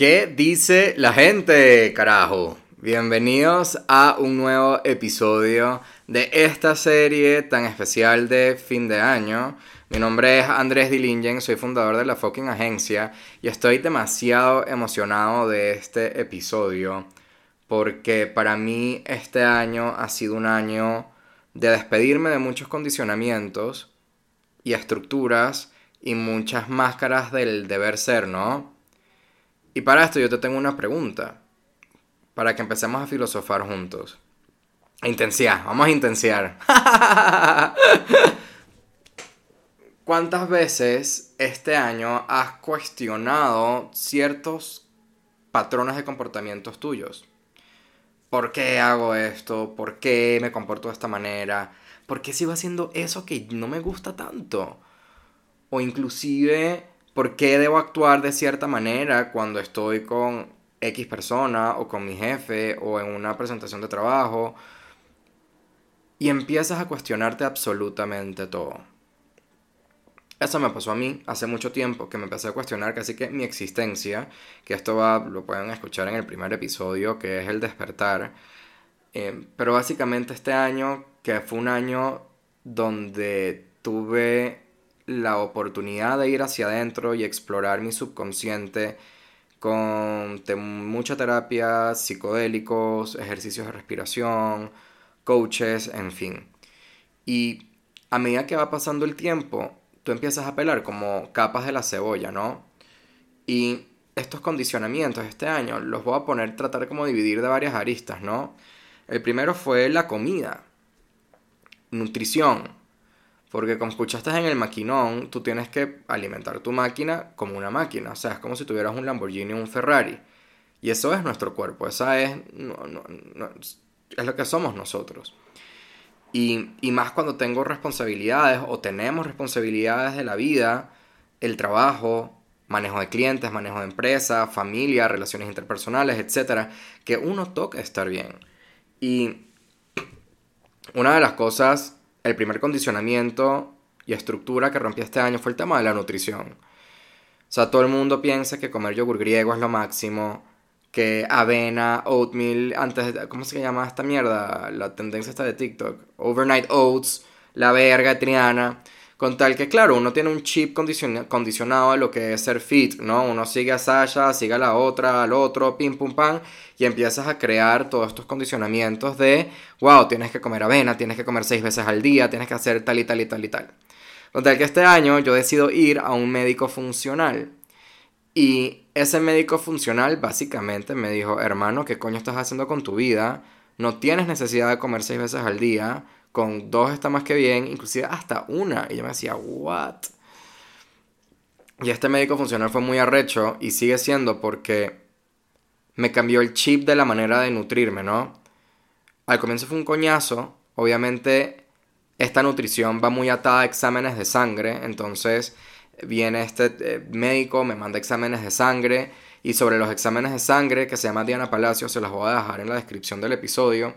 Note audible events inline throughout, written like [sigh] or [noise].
¿Qué dice la gente, carajo? Bienvenidos a un nuevo episodio de esta serie tan especial de fin de año. Mi nombre es Andrés Dilingen, soy fundador de la fucking agencia y estoy demasiado emocionado de este episodio porque para mí este año ha sido un año de despedirme de muchos condicionamientos y estructuras y muchas máscaras del deber ser, ¿no? Y para esto yo te tengo una pregunta, para que empecemos a filosofar juntos. Intenciar, vamos a intenciar. [laughs] ¿Cuántas veces este año has cuestionado ciertos patrones de comportamientos tuyos? ¿Por qué hago esto? ¿Por qué me comporto de esta manera? ¿Por qué sigo haciendo eso que no me gusta tanto? O inclusive por qué debo actuar de cierta manera cuando estoy con X persona o con mi jefe o en una presentación de trabajo. Y empiezas a cuestionarte absolutamente todo. Eso me pasó a mí hace mucho tiempo, que me empecé a cuestionar casi que mi existencia, que esto va, lo pueden escuchar en el primer episodio, que es el despertar. Eh, pero básicamente este año, que fue un año donde tuve la oportunidad de ir hacia adentro y explorar mi subconsciente con mucha terapia, psicodélicos, ejercicios de respiración, coaches, en fin. Y a medida que va pasando el tiempo, tú empiezas a pelar como capas de la cebolla, ¿no? Y estos condicionamientos este año los voy a poner, tratar como dividir de varias aristas, ¿no? El primero fue la comida, nutrición, porque como escuchaste en el maquinón, tú tienes que alimentar tu máquina como una máquina. O sea, es como si tuvieras un Lamborghini o un Ferrari. Y eso es nuestro cuerpo. Esa es, es lo que somos nosotros. Y, y más cuando tengo responsabilidades o tenemos responsabilidades de la vida, el trabajo, manejo de clientes, manejo de empresa, familia, relaciones interpersonales, etc. Que uno toca estar bien. Y una de las cosas el primer condicionamiento y estructura que rompí este año fue el tema de la nutrición. O sea, todo el mundo piensa que comer yogur griego es lo máximo, que avena, oatmeal, antes de, ¿cómo se llama esta mierda? La tendencia está de TikTok. Overnight oats, la verga triana. Con tal que, claro, uno tiene un chip condicionado a lo que es ser fit, ¿no? Uno sigue a Sasha, sigue a la otra, al otro, pim pum pam, y empiezas a crear todos estos condicionamientos de, wow, tienes que comer avena, tienes que comer seis veces al día, tienes que hacer tal y tal y tal y tal. Con tal que este año yo decido ir a un médico funcional. Y ese médico funcional básicamente me dijo, hermano, ¿qué coño estás haciendo con tu vida? No tienes necesidad de comer seis veces al día con dos está más que bien, inclusive hasta una. Y yo me decía, ¿what? Y este médico funcional fue muy arrecho y sigue siendo porque me cambió el chip de la manera de nutrirme, ¿no? Al comienzo fue un coñazo, obviamente esta nutrición va muy atada a exámenes de sangre, entonces viene este eh, médico, me manda exámenes de sangre y sobre los exámenes de sangre que se llama Diana Palacio, se los voy a dejar en la descripción del episodio.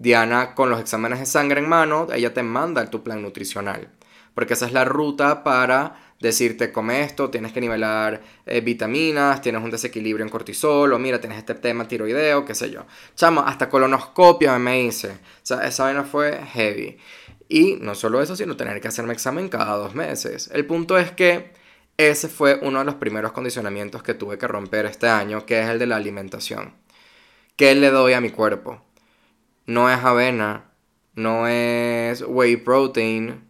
Diana con los exámenes de sangre en mano, ella te manda tu plan nutricional. Porque esa es la ruta para decirte, come esto, tienes que nivelar eh, vitaminas, tienes un desequilibrio en cortisol, o mira, tienes este tema tiroideo, qué sé yo. Chamo, hasta colonoscopia me hice. O sea, esa vaina fue heavy. Y no solo eso, sino tener que hacerme examen cada dos meses. El punto es que ese fue uno de los primeros condicionamientos que tuve que romper este año, que es el de la alimentación. ¿Qué le doy a mi cuerpo? No es avena, no es whey protein,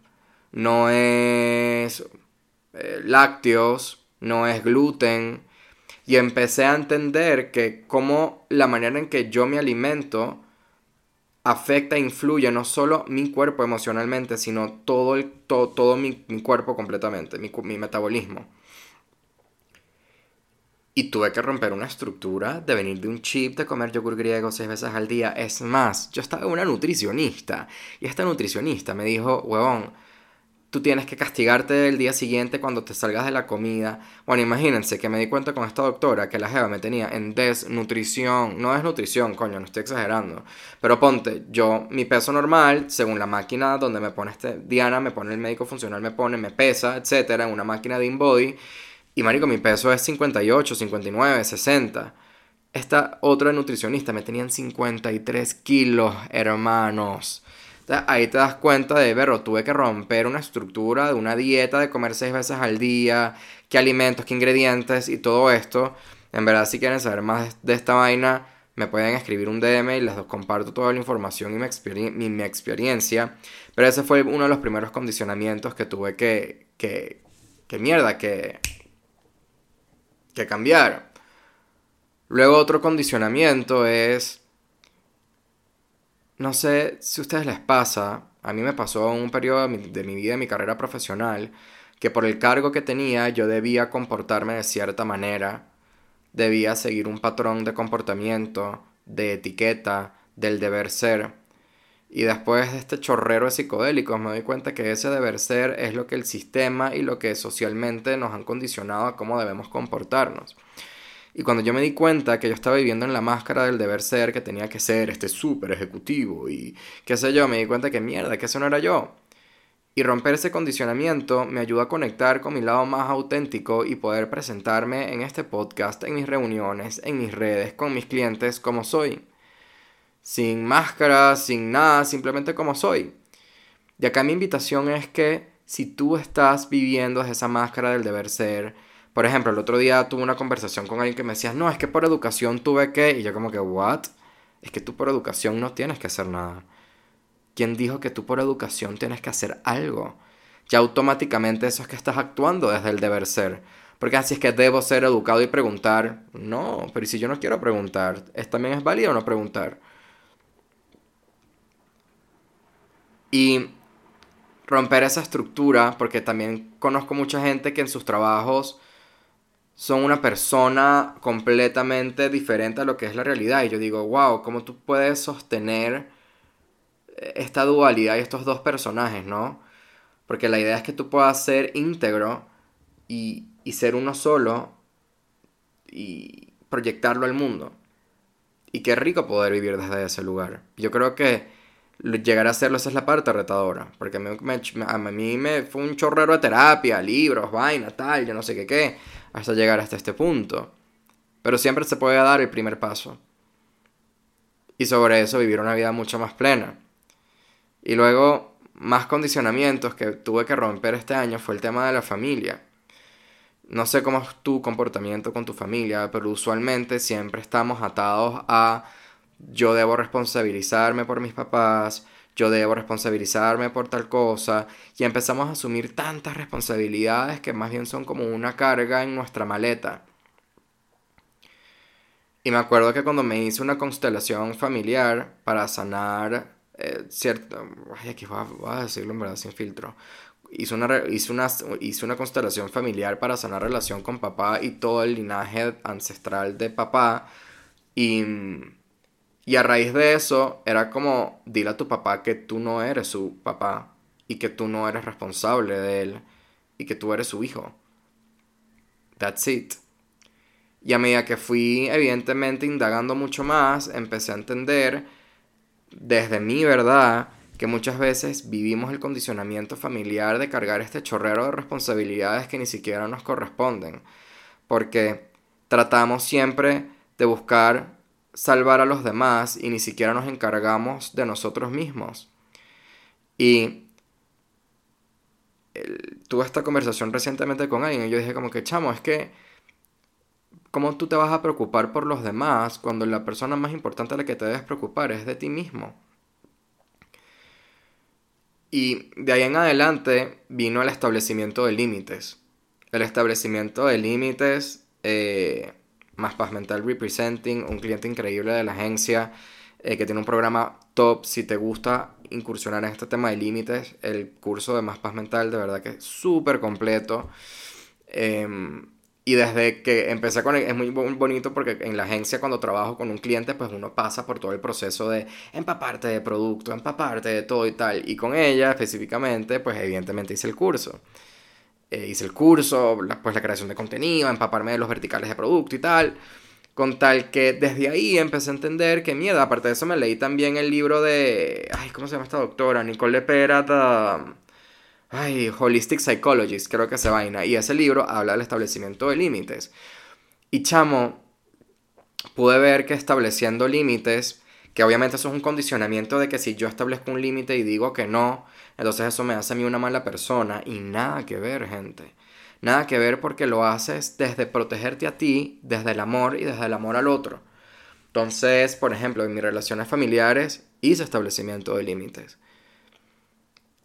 no es eh, lácteos, no es gluten. Y empecé a entender que como la manera en que yo me alimento afecta e influye no solo mi cuerpo emocionalmente, sino todo, el, todo, mi, cuerpo completamente, mi, mi metabolismo. Y tuve que romper una estructura de venir de un chip de comer yogur griego seis veces al día. Es más, yo estaba una nutricionista. Y esta nutricionista me dijo, huevón, tú tienes que castigarte el día siguiente cuando te salgas de la comida. Bueno, imagínense que me di cuenta con esta doctora que la jeva me tenía en desnutrición. No es nutrición, coño, no estoy exagerando. Pero ponte, yo, mi peso normal, según la máquina donde me pone este, Diana, me pone el médico funcional, me pone, me pesa, etcétera, en una máquina de InBody Y marico, mi peso es 58, 59, 60. Esta otra nutricionista me tenían 53 kilos, hermanos. ahí te das cuenta de, verlo, tuve que romper una estructura de una dieta de comer seis veces al día, qué alimentos, qué ingredientes y todo esto. En verdad, si quieren saber más de esta vaina, me pueden escribir un DM y les comparto toda la información y mi, mi, experiencia. Pero ese fue uno de los primeros condicionamientos que tuve que, que, que mierda, que, que cambiar. Luego otro condicionamiento es, no sé si a ustedes les pasa, a mí me pasó en un periodo de mi vida, de mi carrera profesional, que por el cargo que tenía yo debía comportarme de cierta manera debía seguir un patrón de comportamiento, de etiqueta, del deber ser. Y después de este chorrero de psicodélicos me doy cuenta que ese deber ser es lo que el sistema y lo que socialmente nos han condicionado a cómo debemos comportarnos. Y cuando yo me di cuenta que yo estaba viviendo en la máscara del deber ser, que tenía que ser este súper ejecutivo y qué sé yo, me di cuenta que mierda, que eso no era yo. Y romper ese condicionamiento me ayuda a conectar con mi lado más auténtico y poder presentarme en este podcast, en mis reuniones, en mis redes, con mis clientes como soy. Sin máscara, sin nada, simplemente como soy. Y acá mi invitación es que si tú estás viviendo esa máscara del deber ser, por ejemplo, el otro día tuve una conversación con alguien que me decía, no, es que por educación tuve que, y yo como que, ¿what? Es que tú por educación no tienes que hacer nada. ¿Quién dijo que tú por educación tienes que hacer algo? Ya automáticamente eso es que estás actuando desde el deber ser. Porque así es que debo ser educado y preguntar. No, pero si yo no quiero preguntar? ¿Es, ¿También es válido no preguntar? Y romper esa estructura, porque también conozco mucha gente que en sus trabajos son una persona completamente diferente a lo que es la realidad. Y yo digo, wow, ¿cómo tú puedes sostener esta dualidad y estos dos personajes, ¿no? Porque la idea es que tú puedas ser íntegro y, ser uno solo y proyectarlo al mundo. Y qué rico poder vivir desde ese lugar. Yo creo que llegar a hacerlo esa es la parte retadora. Porque a mí, me, fue un chorrero de terapia, libros, vaina, tal, yo no sé qué qué, hasta llegar hasta este punto. Pero siempre se puede dar el primer paso. Y sobre eso vivir una vida mucho más plena. Y luego, más condicionamientos que tuve que romper este año fue el tema de la familia. No sé cómo es tu comportamiento con tu familia, pero usualmente siempre estamos atados a yo debo responsabilizarme por mis papás, yo debo responsabilizarme por tal cosa, y empezamos a asumir tantas responsabilidades que más bien son como una carga en nuestra maleta. Y me acuerdo que cuando me hice una constelación familiar para sanar eh, cierto, ay, aquí voy a, decirlo en verdad sin filtro. Hizo una, hizo, una, hizo una constelación familiar para sanar relación con papá y todo el linaje ancestral de papá. Y, y a raíz de eso era como, dile a tu papá que tú no eres su papá y que tú no eres responsable de él y que tú eres su hijo. That's it. Y a medida que fui evidentemente indagando mucho más, empecé a entender desde mi verdad que muchas veces vivimos el condicionamiento familiar de cargar este chorrero de responsabilidades que ni siquiera nos corresponden. Porque tratamos siempre de buscar salvar a los demás y ni siquiera nos encargamos de nosotros mismos. Y tuve esta conversación recientemente con alguien y yo dije como que chamo, es que ¿Cómo tú te vas a preocupar por los demás cuando la persona más importante a la que te debes preocupar es de ti mismo? Y de ahí en adelante vino el establecimiento de límites. El establecimiento de límites, eh, más paz mental representing, un cliente increíble de la agencia eh, que tiene un programa top. Si te gusta incursionar en este tema de límites, el curso de más paz mental de verdad que es súper completo. Em, y desde que empecé con... Es muy bonito porque en la agencia cuando trabajo con un cliente, pues uno pasa por todo el proceso de empaparte de producto, empaparte de todo y tal. Y con ella específicamente, pues evidentemente hice el curso. Eh, hice el curso, pues la creación de contenido, empaparme de los verticales de producto y tal. Con tal que desde ahí empecé a entender que miedo. Aparte de eso me leí también el libro de... Ay, ¿cómo se llama esta doctora? Nicole Pera. ay, Holistic Psychologist, creo que se vaina. Y ese libro habla del establecimiento de límites. Y chamo, pude ver que estableciendo límites, que obviamente eso es un condicionamiento de que si yo establezco un límite y digo que no, entonces eso me hace a mí una mala persona. Y nada que ver, gente. Nada que ver porque lo haces desde protegerte a ti, desde el amor y desde el amor al otro. Entonces, por ejemplo, en mis relaciones familiares hice establecimiento de límites.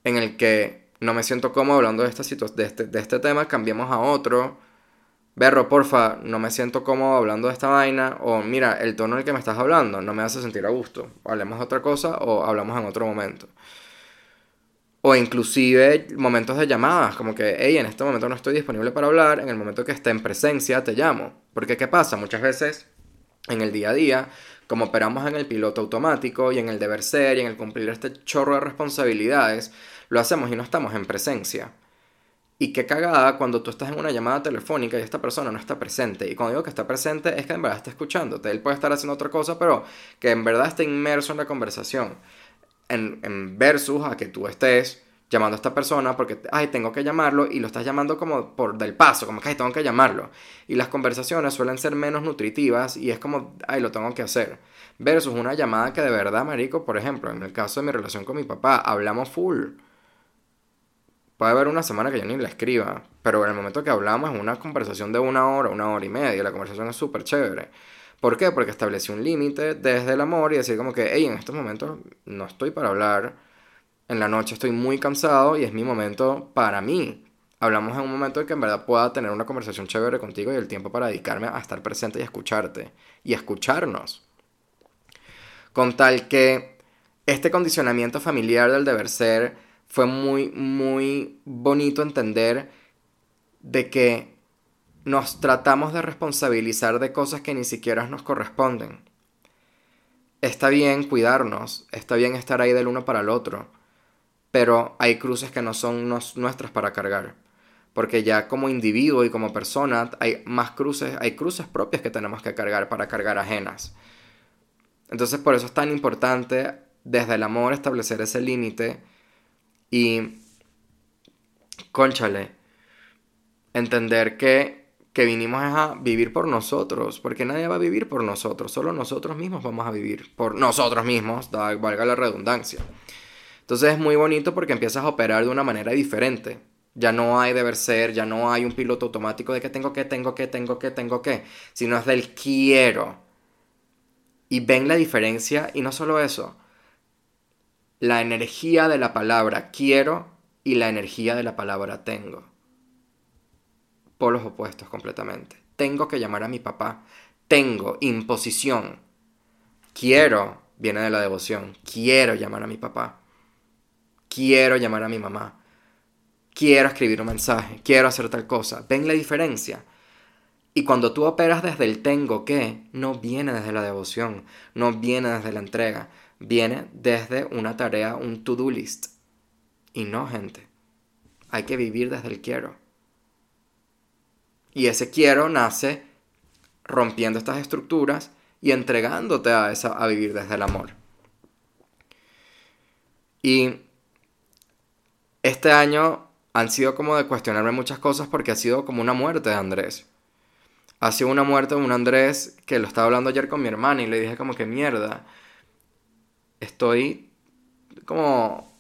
En el que no me siento cómodo hablando de, esta de, este, de este tema, cambiemos a otro. Berro, porfa, no me siento cómodo hablando de esta vaina. O mira, el tono en el que me estás hablando no me hace sentir a gusto. Hablemos de otra cosa o hablamos en otro momento. O inclusive momentos de llamadas, como que, hey, en este momento no estoy disponible para hablar, en el momento que esté en presencia te llamo. Porque ¿qué pasa? Muchas veces en el día a día, como operamos en el piloto automático y en el deber ser y en el cumplir este chorro de responsabilidades, lo hacemos y no estamos en presencia. Y qué cagada cuando tú estás en una llamada telefónica y esta persona no está presente. Y cuando digo que está presente es que en verdad está escuchándote. Él puede estar haciendo otra cosa, pero que en verdad está inmerso en la conversación en, versus a que tú estés llamando a esta persona porque, ay, tengo que llamarlo y lo estás llamando como por del paso, como que, ay, tengo que llamarlo. Y las conversaciones suelen ser menos nutritivas y es como, ay, lo tengo que hacer. Versus una llamada que de verdad, marico, por ejemplo, en el caso de mi relación con mi papá, hablamos full. Puede haber una semana que yo ni la escriba, pero en el momento que hablamos es una conversación de una hora, una hora y media, la conversación es súper chévere. ¿Por qué? Porque establecí un límite desde el amor y decir como que, hey, en estos momentos no estoy para hablar, en la noche estoy muy cansado y es mi momento para mí. Hablamos en un momento en que en verdad pueda tener una conversación chévere contigo y el tiempo para dedicarme a estar presente y escucharte y escucharnos. Con tal que este condicionamiento familiar del deber ser fue muy, muy bonito entender de que nos tratamos de responsabilizar de cosas que ni siquiera nos corresponden. Está bien cuidarnos, está bien estar ahí del uno para el otro, pero hay cruces que no son nuestras para cargar. Porque ya como individuo y como persona hay más cruces, hay cruces propias que tenemos que cargar para cargar ajenas. Entonces por eso es tan importante desde el amor establecer ese límite y, conchale, entender que que vinimos a vivir por nosotros, porque nadie va a vivir por nosotros, solo nosotros mismos vamos a vivir por nosotros mismos, valga la redundancia. Entonces es muy bonito porque empiezas a operar de una manera diferente. Ya no hay deber ser, ya no hay un piloto automático de que tengo que, tengo que, tengo que, tengo que, sino es del quiero. Y ven la diferencia y no solo eso, la energía de la palabra quiero y la energía de la palabra tengo polos opuestos completamente. Tengo que llamar a mi papá. Tengo imposición. Quiero, viene de la devoción. Quiero llamar a mi papá. Quiero llamar a mi mamá. Quiero escribir un mensaje. Quiero hacer tal cosa. ¿Ven la diferencia? Y cuando tú operas desde el tengo que, no viene desde la devoción, no viene desde la entrega, viene desde una tarea, un to-do list. Y no, gente. Hay que vivir desde el quiero. Y ese quiero nace rompiendo estas estructuras y entregándote a, a vivir desde el amor. Y este año han sido como de cuestionarme muchas cosas porque ha sido como una muerte de Andrés. Ha sido una muerte de un Andrés que lo estaba hablando ayer con mi hermana y le dije como que mierda. Estoy como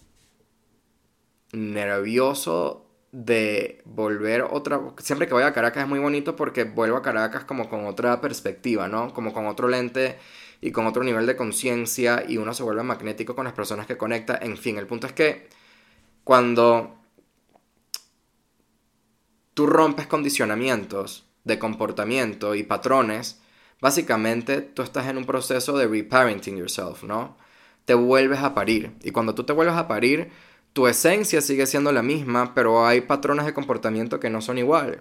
nervioso de volver otra... Siempre que voy a Caracas es muy bonito porque vuelvo a Caracas como con otra perspectiva, ¿no? Como con otro lente y con otro nivel de conciencia y uno se vuelve magnético con las personas que conecta. En fin, el punto es que cuando tú rompes condicionamientos de comportamiento y patrones, básicamente tú estás en un proceso de reparenting yourself, ¿no? Te vuelves a parir. Y cuando tú te vuelves a parir, tu esencia sigue siendo la misma, pero hay patrones de comportamiento que no son igual.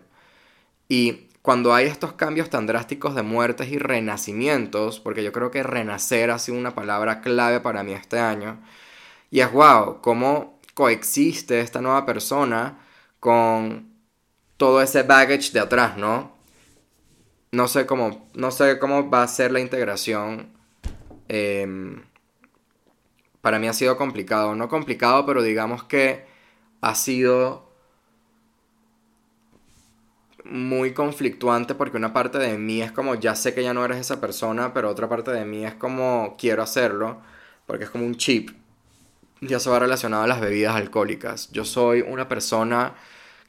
Y cuando hay estos cambios tan drásticos de muertes y renacimientos, porque yo creo que renacer ha sido una palabra clave para mí este año, y es wow, cómo coexiste esta nueva persona con todo ese baggage de atrás, ¿no? No sé cómo, no sé cómo va a ser la integración. Em, para mí ha sido complicado. No complicado, pero digamos que ha sido muy conflictuante porque una parte de mí es como ya sé que ya no eres esa persona, pero otra parte de mí es como quiero hacerlo porque es como un chip. Ya se va relacionado a las bebidas alcohólicas. Yo soy una persona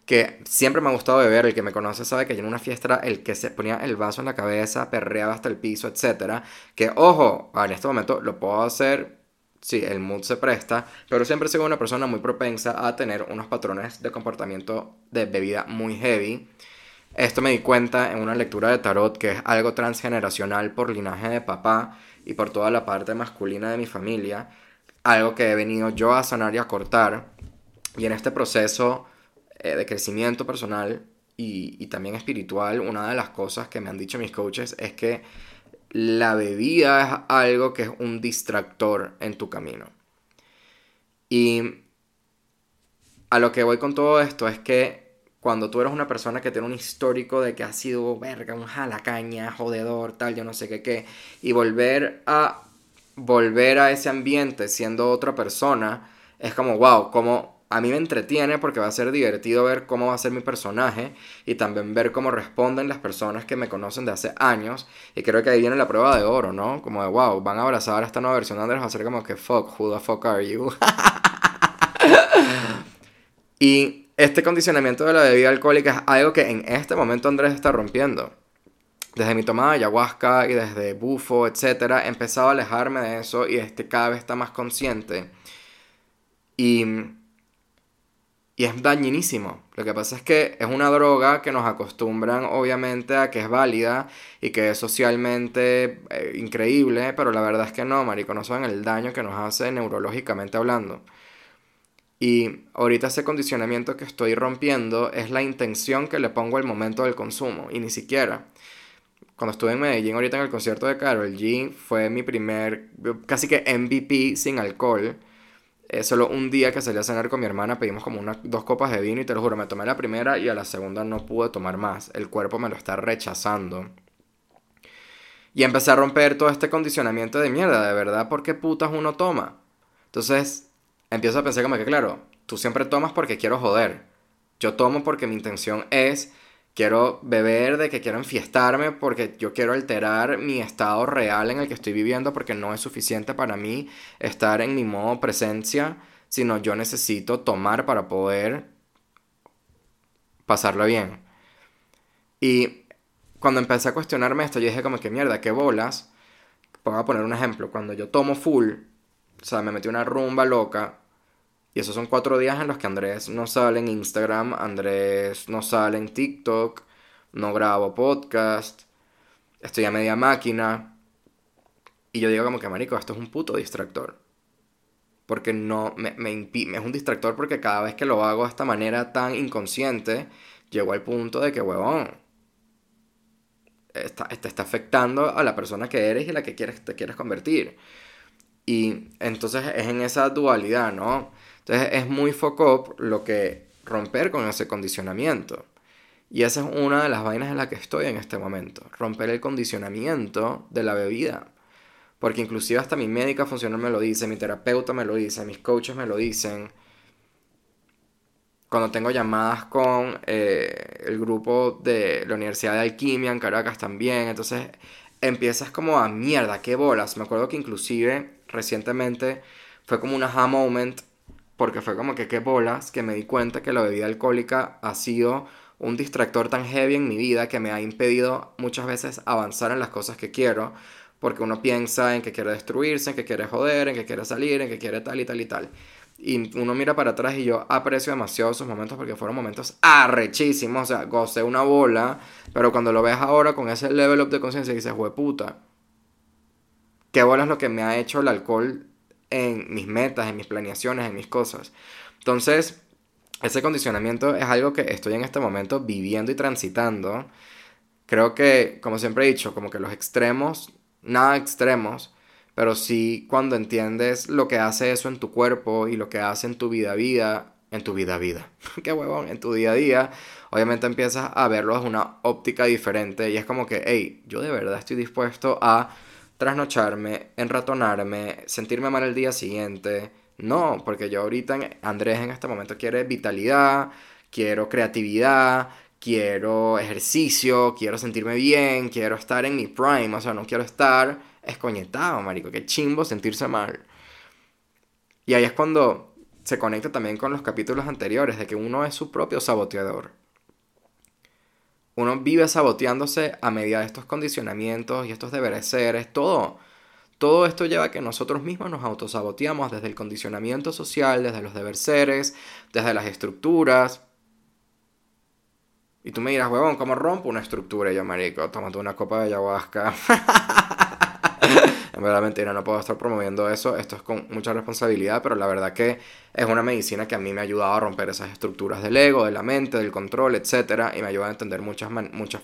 que siempre me ha gustado beber, el que me conoce sabe que yo en una fiesta el que se ponía el vaso en la cabeza, perreaba hasta el piso, etc. Que ojo, en este momento lo puedo hacer, sí, el mood se presta, pero siempre soy una persona muy propensa a tener unos patrones de comportamiento de bebida muy heavy. Esto me di cuenta en una lectura de tarot que es algo transgeneracional por linaje de papá y por toda la parte masculina de mi familia, algo que he venido yo a sanar y a cortar. Y en este proceso eh, de crecimiento personal y, y también espiritual, una de las cosas que me han dicho mis coaches es que la bebida es algo que es un distractor en tu camino. Y a lo que voy con todo esto es que cuando tú eres una persona que tiene un histórico de que ha sido verga, un jalacaña, jodedor, tal, yo no sé qué qué, y volver a volver a ese ambiente siendo otra persona, es como, wow, como a mí me entretiene porque va a ser divertido ver cómo va a ser mi personaje y también ver cómo responden las personas que me conocen de hace años. Y creo que ahí viene la prueba de oro, ¿no? Como de, wow, van a abrazar a esta nueva versión de Andrés, va a ser como que, fuck, who the fuck are you? [laughs] y este condicionamiento de la bebida alcohólica es algo que en este momento Andrés está rompiendo. Desde mi tomada de ayahuasca y desde bufo, etc., he empezado a alejarme de eso y este cada vez está más consciente. Y, y es dañinísimo. Lo que pasa es que es una droga que nos acostumbran obviamente a que es válida y que es socialmente eh, increíble, pero la verdad es que no, marico, no saben el daño que nos hace neurológicamente hablando. Y ahorita ese condicionamiento que estoy rompiendo es la intención que le pongo al momento del consumo. Y ni siquiera. Cuando estuve en Medellín ahorita en el concierto de Carol G, fue mi primer, casi que MVP sin alcohol. Solo un día que salí a cenar con mi hermana pedimos como dos copas de vino y te lo juro, me tomé la primera y a la segunda no pude tomar más. El cuerpo me lo está rechazando. Y empecé a romper todo este condicionamiento de mierda, de verdad, ¿por qué putas uno toma? Entonces, empiezo a pensar como que, claro, tú siempre tomas porque quiero joder. Yo tomo porque mi intención es, quiero beber, de que quiero enfiestarme, porque yo quiero alterar mi estado real en el que estoy viviendo, porque no es suficiente para mí estar en mi modo presencia, sino yo necesito tomar para poder pasarlo bien. Y cuando empecé a cuestionarme esto, yo dije como que mierda, qué bolas. Voy a poner un ejemplo. Cuando yo tomo full, o sea, me metí una rumba loca. Y esos son cuatro días en los que Andrés no sale en Instagram, Andrés no sale en TikTok, no grabo podcast, estoy a media máquina. Y yo digo como que, marico, esto es un puto distractor. Porque no, me, me es un distractor porque cada vez que lo hago de esta manera tan inconsciente, llego al punto de que, huevón, está, te está afectando a la persona que eres y la que quieres, te quieres convertir. Y entonces es en esa dualidad, ¿no? Entonces es muy foco lo que romper con ese condicionamiento. Y esa es una de las vainas en la que estoy en este momento. Romper el condicionamiento de la bebida. Porque inclusive hasta mi médica funcional me lo dice, mi terapeuta me lo dice, mis coaches me lo dicen. Cuando tengo llamadas con eh, el grupo de la Universidad de Alquimia en Caracas también. Entonces empiezas como a mierda, qué bolas. Me acuerdo que inclusive recientemente fue como un aha moment porque fue como que qué bolas que me di cuenta que la bebida alcohólica ha sido un distractor tan heavy en mi vida que me ha impedido muchas veces avanzar en las cosas que quiero porque uno piensa en que quiere destruirse, en que quiere joder, en que quiere salir, en que quiere tal y tal y tal. Y uno mira para atrás y yo aprecio demasiado esos momentos porque fueron momentos arrechísimos. O sea, gocé una bola. Pero cuando lo ves ahora con ese level up de conciencia dices, puta qué bola es lo que me ha hecho el alcohol en mis metas, en mis planeaciones, en mis cosas. Entonces, ese condicionamiento es algo que estoy en este momento viviendo y transitando. Creo que, como siempre he dicho, como que los extremos, nada extremos, pero sí cuando entiendes lo que hace eso en tu cuerpo y lo que hace en tu vida vida, en tu vida vida, [laughs] qué huevón, en tu día a día, obviamente empiezas a verlo desde una óptica diferente y es como que, hey, yo de verdad estoy dispuesto a trasnocharme, enratonarme, sentirme mal el día siguiente, No, porque yo ahorita, Andrés en este momento quiere vitalidad, quiero creatividad, quiero ejercicio, quiero sentirme bien, quiero estar en mi prime, o sea, no quiero estar escoñetado, marico, qué chimbo sentirse mal. Y ahí es cuando se conecta también con los capítulos anteriores, de que uno es su propio saboteador. Uno vive saboteándose a medida de estos condicionamientos y estos deberes seres, todo. Todo esto lleva a que nosotros mismos nos autosaboteamos desde el condicionamiento social, desde los deberes seres, desde las estructuras, y tú me dirás, huevón, ¿cómo rompo una estructura? Y yo, marico, tómate una copa de ayahuasca. [laughs] en verdad, no puedo estar promoviendo eso. Esto es con mucha responsabilidad, pero la verdad que es una medicina que a mí me ha ayudado a romper esas estructuras del ego, de la mente, del control, etc. Y me ayuda a entender muchas, muchas...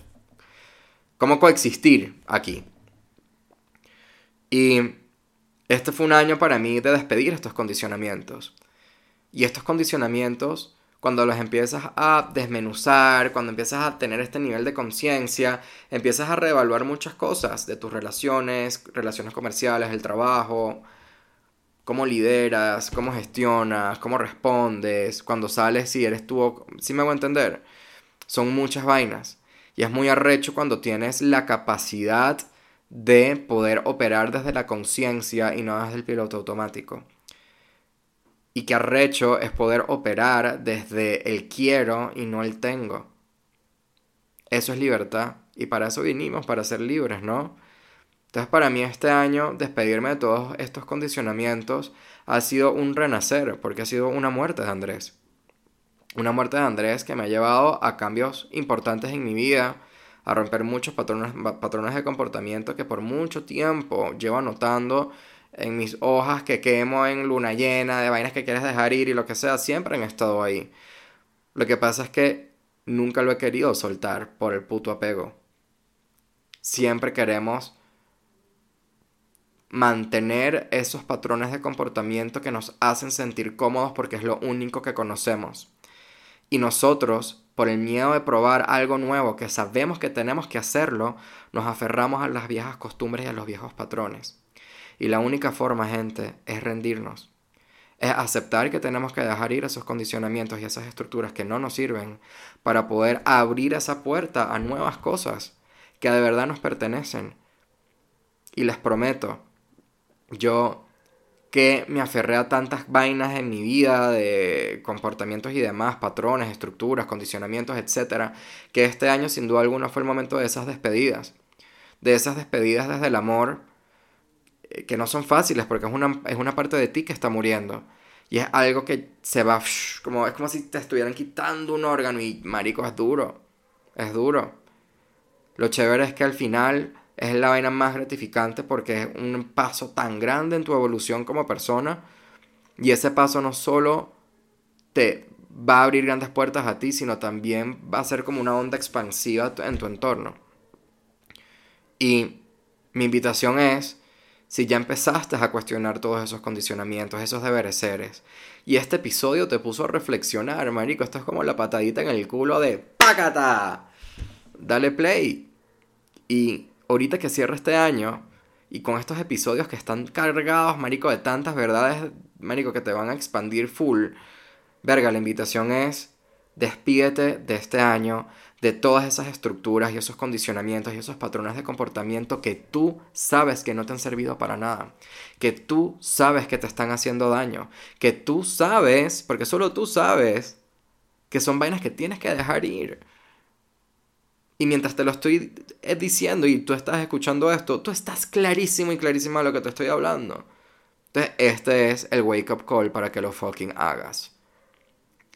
cómo coexistir aquí. Y este fue un año para mí de despedir estos condicionamientos. Y estos condicionamientos cuando los empiezas a desmenuzar, cuando empiezas a tener este nivel de conciencia, empiezas a reevaluar muchas cosas de tus relaciones, relaciones comerciales, el trabajo, cómo lideras, cómo gestionas, cómo respondes, cuando sales, si eres tú, si me hago entender, son muchas vainas. Y es muy arrecho cuando tienes la capacidad de poder operar desde la conciencia y no desde el piloto automático. Y que arrecho es poder operar desde el quiero y no el tengo. Eso es libertad. Y para eso vinimos, para ser libres, ¿no? Entonces para mí este año despedirme de todos estos condicionamientos ha sido un renacer, porque ha sido una muerte de Andrés. Una muerte de Andrés que me ha llevado a cambios importantes en mi vida, a romper muchos patrones, patrones de comportamiento que por mucho tiempo llevo anotando en mis hojas que quemo en luna llena, de vainas que quieres dejar ir y lo que sea, siempre han estado ahí. Lo que pasa es que nunca lo he querido soltar por el puto apego. Siempre queremos mantener esos patrones de comportamiento que nos hacen sentir cómodos porque es lo único que conocemos. Y nosotros, por el miedo de probar algo nuevo que sabemos que tenemos que hacerlo, nos aferramos a las viejas costumbres y a los viejos patrones. Y la única forma, gente, es rendirnos. Es aceptar que tenemos que dejar ir esos condicionamientos y esas estructuras que no nos sirven para poder abrir esa puerta a nuevas cosas que de verdad nos pertenecen. Y les prometo, yo que me aferré a tantas vainas en mi vida de comportamientos y demás, patrones, estructuras, condicionamientos, etcétera, que este año sin duda alguna fue el momento de esas despedidas. De esas despedidas desde el amor, que no son fáciles porque es una, es una parte de ti que está muriendo. Y es algo que se va, como, es como si te estuvieran quitando un órgano y marico, es duro. Es duro. Lo chévere es que al final es la vaina más gratificante porque es un paso tan grande en tu evolución como persona. Y ese paso no solo te va a abrir grandes puertas a ti, sino también va a ser como una onda expansiva en tu entorno. Y mi invitación es si ya empezaste a cuestionar todos esos condicionamientos, esos deberes seres. Y este episodio te puso a reflexionar, marico. Esto es como la patadita en el culo de ¡Pácata! Dale play. Y ahorita que cierra este año, y con estos episodios que están cargados, marico, de tantas verdades, marico, que te van a expandir full. Verga, la invitación es despídete de este año de todas esas estructuras y esos condicionamientos y esos patrones de comportamiento que tú sabes que no te han servido para nada, que tú sabes que te están haciendo daño, que tú sabes, porque solo tú sabes, que son vainas que tienes que dejar ir. Y mientras te lo estoy eh, diciendo y tú estás escuchando esto, tú estás clarísimo y clarísima de lo que te estoy hablando. Entonces, este es el wake up call para que lo fucking hagas.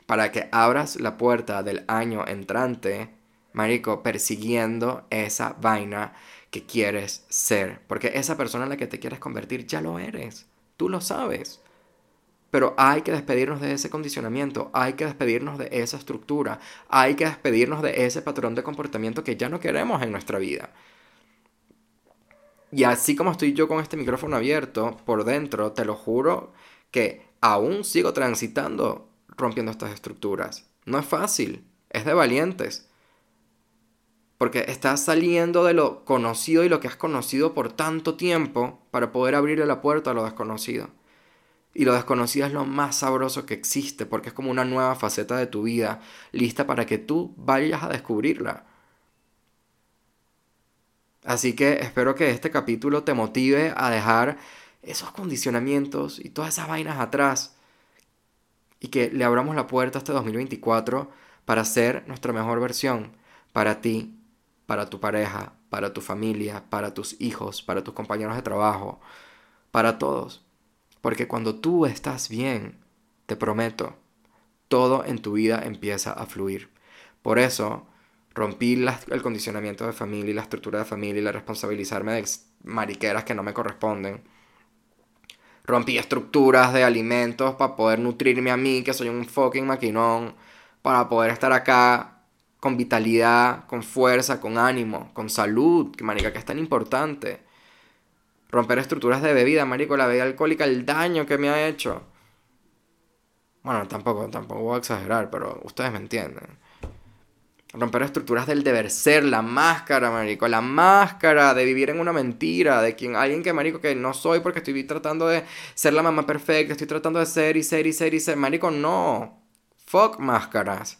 Para que abras la puerta del año entrante marico, persiguiendo esa vaina que quieres ser. Porque esa persona en la que te quieres convertir ya lo eres. Tú lo sabes. Pero hay que despedirnos de ese condicionamiento, hay que despedirnos de esa estructura, hay que despedirnos de ese patrón de comportamiento que ya no queremos en nuestra vida. Y así como estoy yo con este micrófono abierto por dentro, te lo juro que aún sigo transitando rompiendo estas estructuras. No es fácil, es de valientes. Porque estás saliendo de lo conocido y lo que has conocido por tanto tiempo para poder abrirle la puerta a lo desconocido. Y lo desconocido es lo más sabroso que existe porque es como una nueva faceta de tu vida, lista para que tú vayas a descubrirla. Así que espero que este capítulo te motive a dejar esos condicionamientos y todas esas vainas atrás y que le abramos la puerta este 2024 para ser nuestra mejor versión, para ti, para tu pareja, para tu familia, para tus hijos, para tus compañeros de trabajo, para todos. Porque cuando tú estás bien, te prometo, todo en tu vida empieza a fluir. Por eso, rompí el condicionamiento de familia y la estructura de familia y la responsabilizarme de mariqueras que no me corresponden. Rompí estructuras de alimentos para poder nutrirme a mí, que soy un fucking maquinón, para poder estar acá con vitalidad, con fuerza, con ánimo, con salud, que marica que es tan importante romper estructuras de bebida, marico, la bebida alcohólica, el daño que me ha hecho. Bueno, tampoco, tampoco voy a exagerar, pero ustedes me entienden. Romper estructuras del deber ser, la máscara, marico, la máscara de vivir en una mentira, de quien alguien que, marico, que no soy porque estoy tratando de ser la mamá perfecta, estoy tratando de ser y ser y ser y ser, marico, no. Fuck máscaras.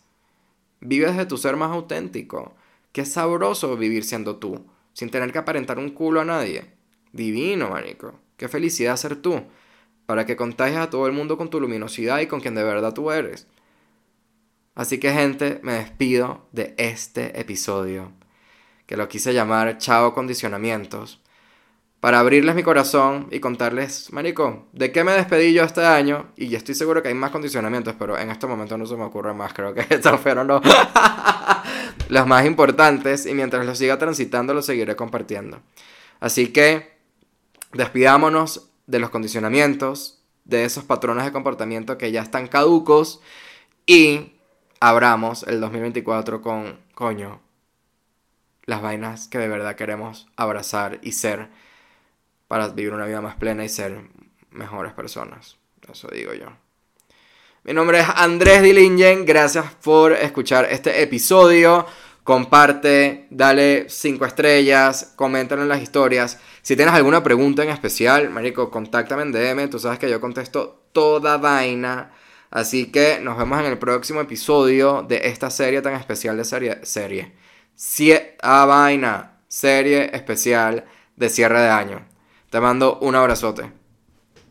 Vive desde tu ser más auténtico. Qué sabroso vivir siendo tú, sin tener que aparentar un culo a nadie. Divino, manico. Qué felicidad ser tú, para que contagies a todo el mundo con tu luminosidad y con quien de verdad tú eres. Así que gente, me despido de este episodio, que lo quise llamar Chao Condicionamientos, para abrirles mi corazón y contarles, marico, de qué me despedí yo este año, y ya estoy seguro que hay más condicionamientos, pero en este momento no se me ocurre más, creo que [laughs] estos fueron los, [laughs] los más importantes, y mientras los siga transitando los seguiré compartiendo. Así que despidámonos de los condicionamientos, de esos patrones de comportamiento que ya están caducos y abramos el 2024 con, coño, las vainas que de verdad queremos abrazar y ser para vivir una vida más plena y ser mejores personas. Eso digo yo. Mi nombre es Andrés Dillingen. Gracias por escuchar este episodio. Comparte, dale 5 estrellas, coméntalo en las historias. Si tienes alguna pregunta en especial, marico, contáctame en DM. Tú sabes que yo contesto toda vaina. Así que nos vemos en el próximo episodio de esta serie tan especial de serie. Serie. a vaina. Serie especial de cierre de año. Te mando un abrazote.